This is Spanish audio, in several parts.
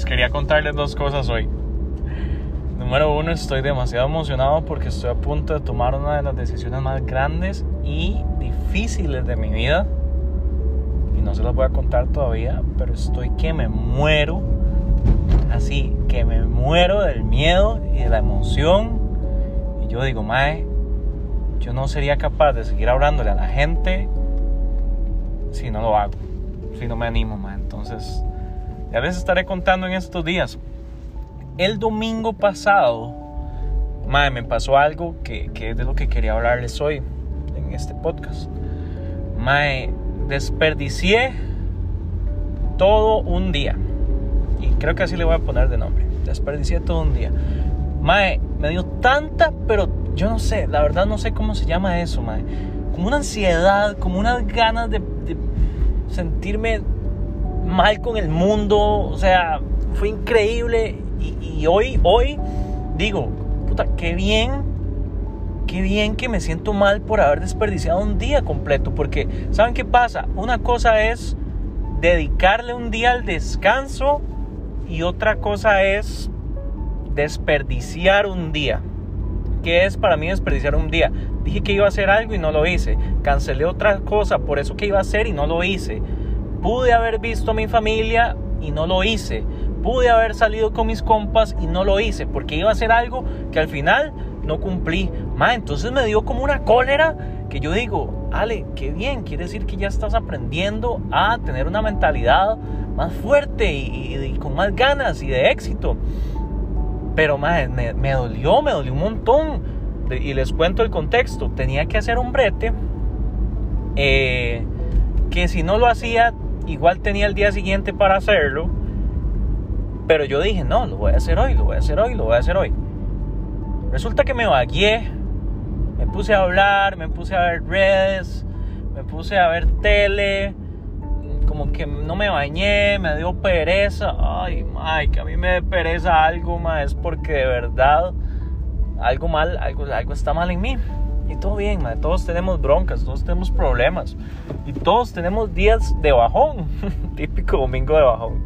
Quería contarles dos cosas hoy. Número uno, estoy demasiado emocionado porque estoy a punto de tomar una de las decisiones más grandes y difíciles de mi vida. Y no se las voy a contar todavía, pero estoy que me muero. Así, que me muero del miedo y de la emoción. Y yo digo, Mae, yo no sería capaz de seguir hablándole a la gente si no lo hago, si no me animo, Mae. Entonces, ya les estaré contando en estos días. El domingo pasado, madre, me pasó algo que, que, es de lo que quería hablarles hoy en este podcast. Mae, desperdicié todo un día. Y creo que así le voy a poner de nombre. Desperdicié todo un día. Mae, me dio tanta, pero yo no sé, la verdad no sé cómo se llama eso, mae. Como una ansiedad, como unas ganas de, de sentirme mal con el mundo, o sea, fue increíble y, hoy, hoy digo, puta, qué bien, qué bien que me siento mal por haber desperdiciado un día completo, porque ¿saben qué pasa? Una cosa es dedicarle un día al descanso y otra cosa es desperdiciar un día. ¿Qué es para mí desperdiciar un día? Dije que iba a hacer algo y no lo hice. Cancelé otra cosa por eso que iba a hacer y no lo hice. Pude haber visto a mi familia y no lo hice. Pude haber salido con mis compas y no lo hice porque iba a hacer algo que al final no cumplí. Ma, entonces me dio como una cólera que yo digo, Ale, qué bien, quiere decir que ya estás aprendiendo a tener una mentalidad más fuerte y, con más ganas y de éxito. Pero ma, me, dolió, me dolió un montón. Y les cuento el contexto. Tenía que hacer un brete eh, que si no lo hacía igual tenía el día siguiente para hacerlo. Pero yo dije, no, lo voy a hacer hoy, lo voy a hacer hoy, lo voy a hacer hoy. Resulta que me vagué, me puse a hablar, me puse a ver redes, me puse a ver tele, como que no me bañé, me dio pereza. Ay, Mike, a mí me da pereza algo más, es porque de verdad algo mal, algo, algo está mal en mí. Y todo bien, todos tenemos broncas, todos tenemos problemas. Y todos tenemos días de bajón. Típico domingo de bajón.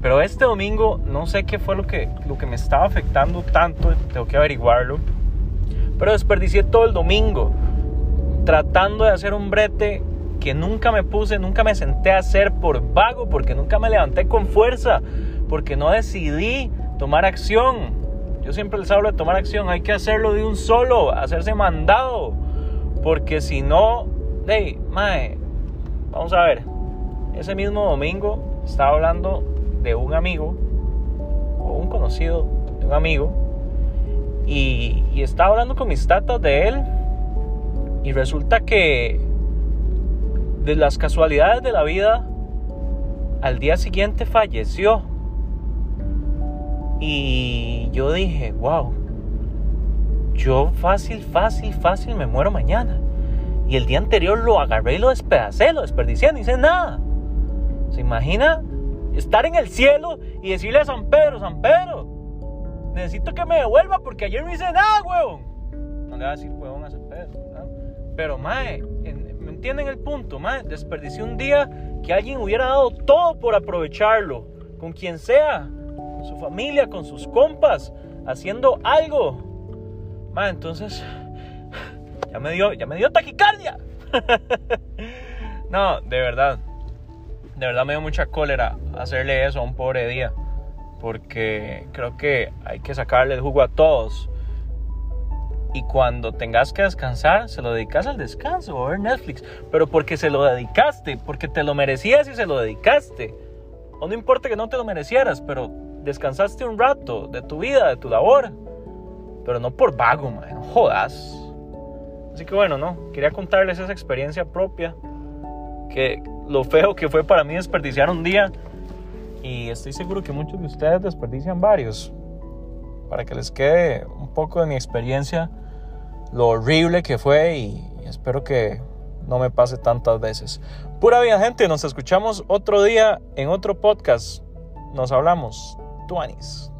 Pero este domingo no sé qué fue lo que, lo que me estaba afectando tanto. Tengo que averiguarlo. Pero desperdicié todo el domingo tratando de hacer un brete que nunca me puse, nunca me senté a hacer por vago, porque nunca me levanté con fuerza, porque no decidí tomar acción. Yo siempre les hablo de tomar acción, hay que hacerlo de un solo, hacerse mandado. Porque si no, hey, mae, vamos a ver. Ese mismo domingo estaba hablando de un amigo, o un conocido de un amigo, y, y estaba hablando con mis tatas de él, y resulta que de las casualidades de la vida, al día siguiente falleció. Y yo dije, wow, yo fácil, fácil, fácil me muero mañana. Y el día anterior lo agarré y lo despedacé, lo desperdicié, no hice nada. ¿Se imagina estar en el cielo y decirle a San Pedro, San Pedro, necesito que me devuelva porque ayer no hice nada, huevón? No le va a decir huevón a San Pedro, Pero, mae, ¿me entienden el punto? Mae, desperdicié un día que alguien hubiera dado todo por aprovecharlo, con quien sea su familia, con sus compas, haciendo algo. Ma, entonces ya me dio, ya me dio taquicardia. no, de verdad. De verdad me dio mucha cólera hacerle eso a un pobre día. Porque creo que hay que sacarle el jugo a todos. Y cuando tengas que descansar, se lo dedicas al descanso o a ver Netflix. Pero porque se lo dedicaste, porque te lo merecías y se lo dedicaste. O no importa que no te lo merecieras, pero descansaste un rato de tu vida, de tu labor, pero no por vago, man, no jodas. Así que bueno, no, quería contarles esa experiencia propia, que lo feo que fue para mí desperdiciar un día y estoy seguro que muchos de ustedes desperdician varios. Para que les quede un poco de mi experiencia, lo horrible que fue y, espero que no me pase tantas veces. Pura vida gente, nos escuchamos otro día en otro podcast. Nos hablamos. 20s.